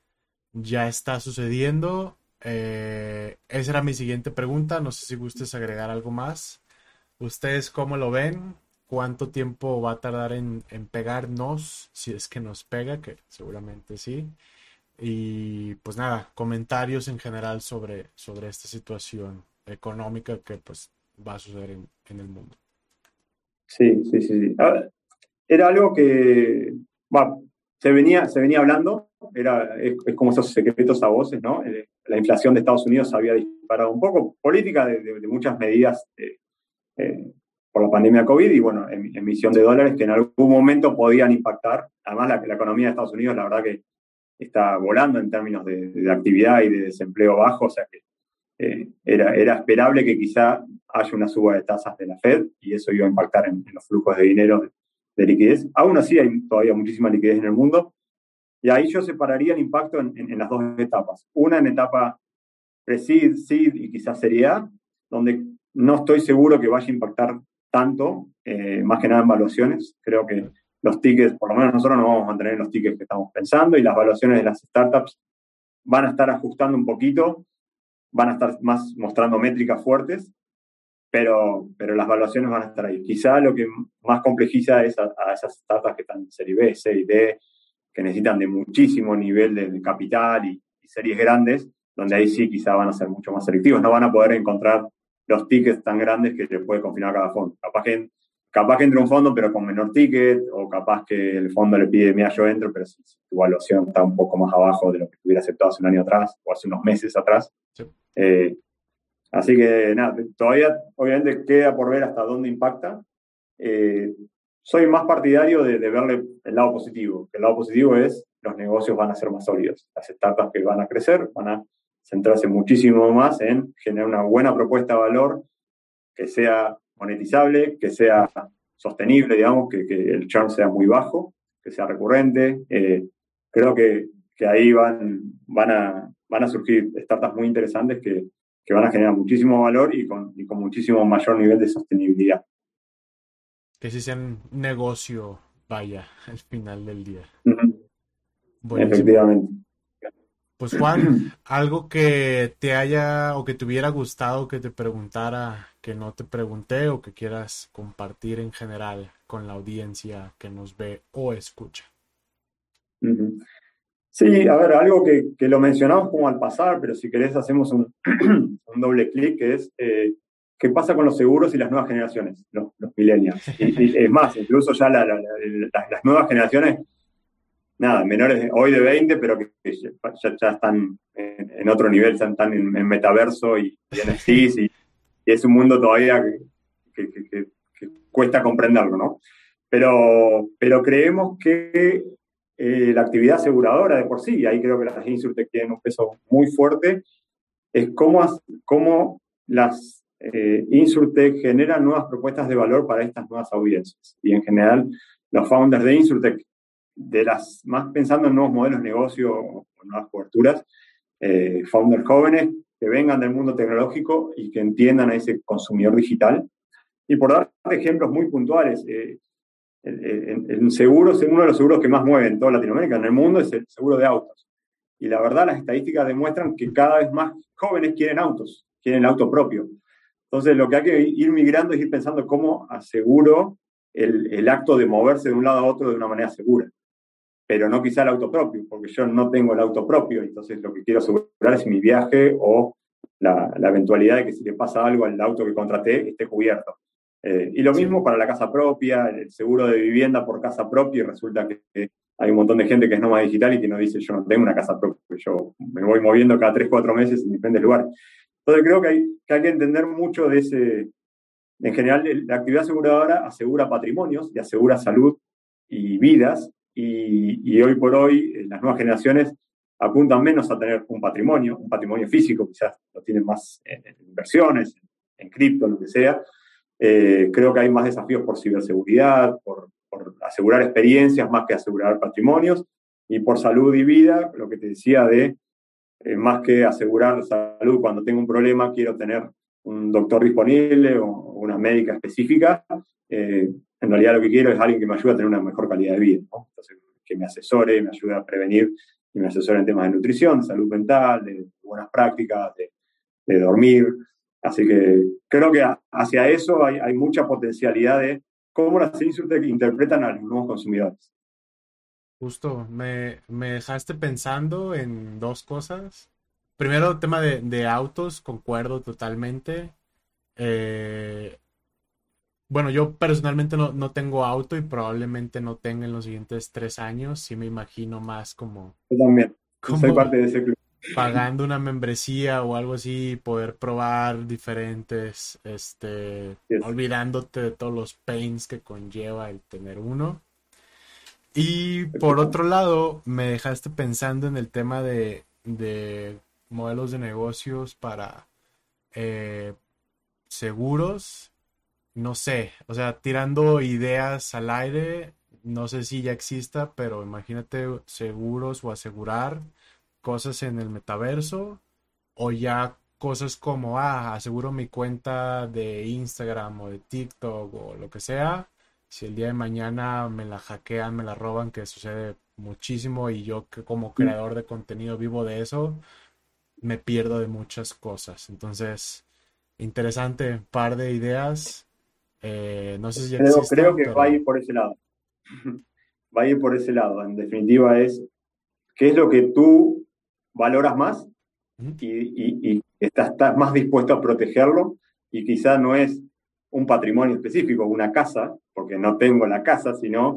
C: ya está sucediendo. Eh, esa era mi siguiente pregunta. No sé si gustes agregar algo más. ¿Ustedes cómo lo ven? ¿Cuánto tiempo va a tardar en, en pegarnos? Si es que nos pega, que seguramente sí. Y pues nada, comentarios en general sobre, sobre esta situación económica que pues va a suceder en, el mundo.
B: Sí, sí, sí. era algo que, se venía, se venía hablando, era, es, como esos secretos a voces, ¿no? Eh, la inflación de Estados Unidos había disparado un poco, política de, muchas medidas eh, por la pandemia COVID y, bueno, em, emisión de dólares que en algún momento podían impactar. Además, la, la economía de Estados Unidos, la verdad que está volando en términos de, actividad y de desempleo bajo, o sea que eh, era, era esperable que quizá haya una suba de tasas de la Fed y eso iba a impactar en, los flujos de dinero de, liquidez. Aún así hay todavía muchísima liquidez en el mundo y ahí yo separaría el impacto en, las dos etapas. Una en etapa pre-seed, seed y quizás serie A, donde no estoy seguro que vaya a impactar tanto, eh, más que nada en valuaciones. Creo que los tickets, por lo menos nosotros no vamos a mantener los tickets que estamos pensando y las valuaciones de las startups van a estar ajustando un poquito, van a estar más mostrando métricas fuertes, pero, pero las valuaciones van a estar ahí. Quizá lo que más complejiza es a, esas startups que están en serie B, y D, que necesitan de muchísimo nivel de, capital y, series grandes, donde ahí sí quizá van a ser mucho más selectivos, no van a poder encontrar los tickets tan grandes que les puede confinar cada fondo. Capaz que capaz que entre un fondo pero con menor ticket, o capaz que el fondo le pide, mira, yo entro, pero si tu evaluación está un poco más abajo de lo que hubiera aceptado hace un año atrás o hace unos meses atrás. Eh, así que nada, todavía obviamente queda por ver hasta dónde impacta. Eh, soy más partidario de, verle el lado positivo. El lado positivo es los negocios van a ser más sólidos. Las startups que van a crecer van a centrarse muchísimo más en generar una buena propuesta de valor que sea monetizable, que sea sostenible, digamos, que, el churn sea muy bajo, que sea recurrente. Eh, creo que, ahí van, van, a, van a surgir startups muy interesantes que, van a generar muchísimo valor y con, con muchísimo mayor nivel de sostenibilidad.
C: Que si sean negocio, vaya, al final del día.
B: Efectivamente.
C: Pues Juan, algo que te haya o que te hubiera gustado que te preguntara, que no te pregunté o que quieras compartir en general con la audiencia que nos ve o escucha.
B: Sí, a ver, algo que, lo mencionamos como al pasar, pero si querés hacemos un, doble clic, que es eh, qué pasa con los seguros y las nuevas generaciones, los, millennials. Es más, incluso ya las nuevas generaciones nada, menores hoy de 20, pero que, ya, están en, otro nivel, ya están en, metaverso y, en NFTs y, es un mundo todavía que, cuesta comprenderlo, ¿no? Pero, pero creemos que eh, la actividad aseguradora de por sí, y ahí creo que las Insurtech tienen un peso muy fuerte, es cómo, cómo las eh, Insurtech generan nuevas propuestas de valor para estas nuevas audiencias. Y en general, los founders de Insurtech de las más pensando en nuevos modelos de negocio o nuevas coberturas, eh, founders jóvenes que vengan del mundo tecnológico y que entiendan a ese consumidor digital. Y por dar ejemplos muy puntuales, eh, el, seguro, uno de los seguros que más mueve en toda Latinoamérica, en el mundo, es el seguro de autos. Y la verdad, las estadísticas demuestran que cada vez más jóvenes quieren autos, quieren el auto propio. Entonces, lo que hay que ir migrando es ir pensando cómo aseguro el, el acto de moverse de un lado a otro de una manera segura pero no quizá el auto propio, porque yo no tengo el auto propio, entonces lo que quiero asegurar es mi viaje o la, eventualidad de que si le pasa algo al auto que contraté esté cubierto. Eh, y lo mismo para la casa propia, el seguro de vivienda por casa propia, y resulta que hay un montón de gente que es nómada digital y que nos dice yo no tengo una casa propia, yo me voy moviendo cada 3, 4 meses en diferentes lugares. Entonces creo que hay, que hay que entender mucho de ese, en general la actividad aseguradora asegura patrimonios y asegura salud y vidas, y, hoy por hoy eh, las nuevas generaciones apuntan menos a tener un patrimonio, un patrimonio físico, quizás lo tienen más en, inversiones, en, cripto, lo que sea. Eh, creo que hay más desafíos por ciberseguridad, por, asegurar experiencias más que asegurar patrimonios, y por salud y vida, lo que te decía de eh, más que asegurar salud cuando tengo un problema, quiero tener un doctor disponible o una médica específica en realidad lo que quiero es alguien que me ayude a tener una mejor calidad de vida, Entonces, que me asesore, me ayude a prevenir y me asesore en temas de nutrición, salud mental, de, buenas prácticas, de, dormir. Así que creo que hacia eso hay, mucha potencialidad de cómo las Insurtech interpretan a los nuevos consumidores.
C: Justo, me, dejaste pensando en dos cosas. Primero, tema de, de autos, concuerdo totalmente. Eh, bueno, yo personalmente no, no, tengo auto y probablemente no tenga en los siguientes tres años. Sí me imagino más como...
B: Yo también. Soy parte de ese club.
C: Pagando una membresía o algo así, poder probar diferentes, este, olvidándote de todos los pains que conlleva el tener uno. Y por otro lado, me dejaste pensando en el tema de, de modelos de negocios para eh, seguros. No sé, o sea, tirando ideas al aire, no sé si ya exista, pero imagínate seguros o asegurar cosas en el metaverso o ya cosas como, ah, aseguro mi cuenta de Instagram o de TikTok o lo que sea si el día de mañana me la hackean, me la roban, que sucede muchísimo y yo que como creador de contenido vivo de eso, me pierdo de muchas cosas. Entonces, interesante, par de ideas. Eh, no sé si
B: creo, creo que va a ir por ese lado. va a ir por ese lado. En definitiva es, ¿qué es lo que tú valoras más? y, estás, estás, más dispuesto a protegerlo y quizá no es un patrimonio específico, una casa, porque no tengo la casa, sino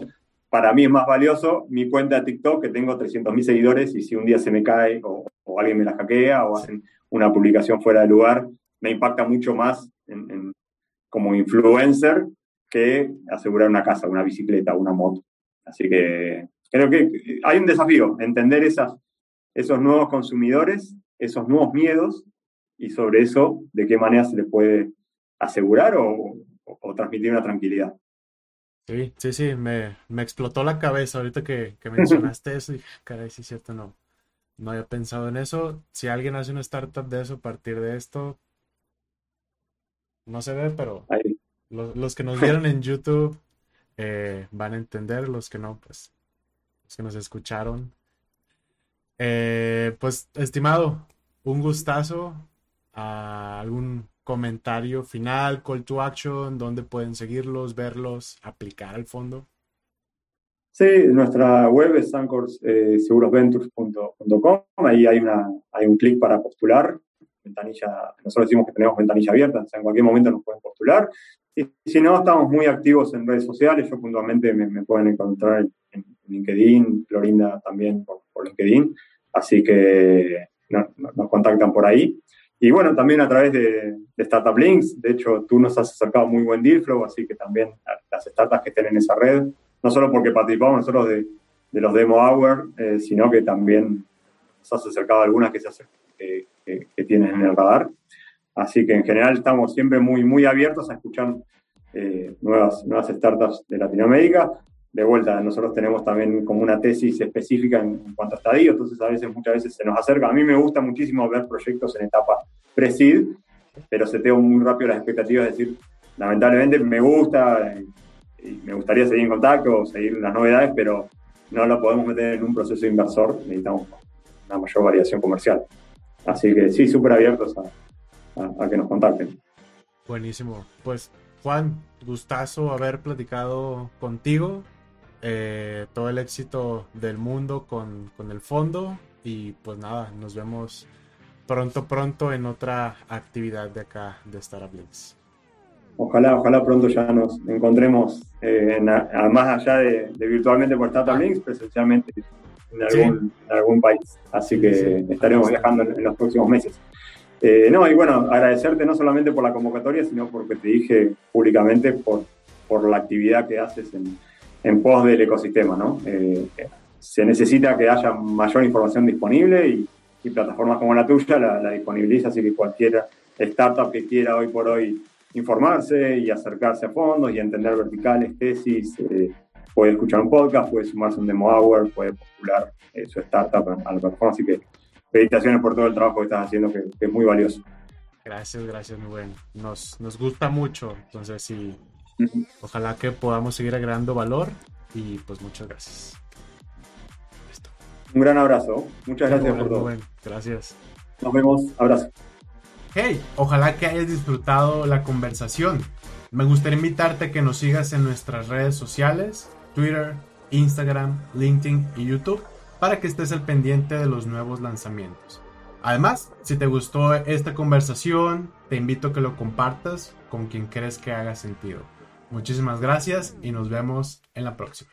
B: para mí es más valioso mi cuenta de TikTok, que tengo 300.000 seguidores, y si un día se me cae o, alguien me la hackea o hacen una publicación fuera de lugar, me impacta mucho más como influencer que asegurar una casa, una bicicleta, una moto. Así que creo que hay un desafío, entender esos nuevos consumidores, esos nuevos miedos y sobre eso, de qué manera se le puede asegurar o, transmitir una tranquilidad.
C: Sí, sí, sí, me, explotó la cabeza ahorita que, mencionaste eso y caray, sí es cierto, no, no había pensado en eso. Si alguien hace una startup de eso a partir de esto, no se ve, pero los, que nos vieron en YouTube eh, van a entender, los que no, pues, los que nos escucharon. Eh, pues, estimado, un gustazo. a ¿Algún comentario final, call to action, dónde pueden seguirlos, verlos, aplicar al fondo.
B: Sí, nuestra web es ancorsegurosventures.com. Ahí hay, una, hay un clic para postular. Ventanilla, nosotros decimos que tenemos ventanilla abierta, o sea, en cualquier momento nos pueden postular. Y si no, estamos muy activos en redes sociales. Yo puntualmente me, pueden encontrar en, LinkedIn, Florinda también por, LinkedIn. Así que nos contactan por ahí. Y bueno, también a través de, Startup Links, de hecho tú nos has acercado muy buen deal flow, así que también las startups que estén en esa red, no solo porque participamos nosotros de, los Demo Hour, eh, sino que también nos has acercado algunas que, se tienen en el radar. Así que en general estamos siempre muy, muy abiertos a escuchar eh, nuevas, nuevas startups de Latinoamérica de vuelta, nosotros tenemos también como una tesis específica en, cuanto a estadio, entonces a veces, muchas veces se nos acerca. A mí me gusta muchísimo ver proyectos en etapa pre-seed, pero seteo muy rápido las expectativas, es decir, lamentablemente me gusta y me gustaría seguir en contacto, seguir las novedades, pero no lo podemos meter en un proceso inversor, necesitamos una mayor variación comercial. Así que sí, súper abiertos a, a que nos contacten.
C: Buenísimo. Pues Juan, gustazo haber platicado contigo. Eh, todo el éxito del mundo con, el fondo y pues nada, nos vemos pronto, pronto en otra actividad de acá de Startup Links.
B: Ojalá, ojalá pronto ya nos encontremos, eh, más allá de, virtualmente por Startup Links, presencialmente en algún, en algún país. Así que estaremos viajando en, los próximos meses. Eh, no, y bueno, agradecerte no solamente por la convocatoria, sino porque te dije públicamente por, por la actividad que haces en, en pos del ecosistema, ¿no? Eh, se necesita que haya mayor información disponible y, plataformas como la tuya la, disponibiliza, así que cualquier startup que quiera hoy por hoy informarse y acercarse a fondos y entender verticales, tesis, eh, puede escuchar un podcast, puede sumarse a un demo hour, puede postular eh, su startup a la plataforma, así que felicitaciones por todo el trabajo que estás haciendo, que, es muy valioso.
C: Gracias, gracias, muy bueno. Nos, nos gusta mucho, entonces sí, Ojalá que podamos seguir agregando valor y pues muchas gracias.
B: Un gran abrazo. Muchas gracias por todo.
C: gracias.
B: Nos vemos. Abrazo.
C: Hey, ojalá que hayas disfrutado la conversación. Me gustaría invitarte a que nos sigas en nuestras redes sociales, Twitter, Instagram, LinkedIn y YouTube, para que estés al pendiente de los nuevos lanzamientos. Además, si te gustó esta conversación, te invito a que lo compartas con quien crees que haga sentido. Muchísimas gracias y nos vemos en la próxima.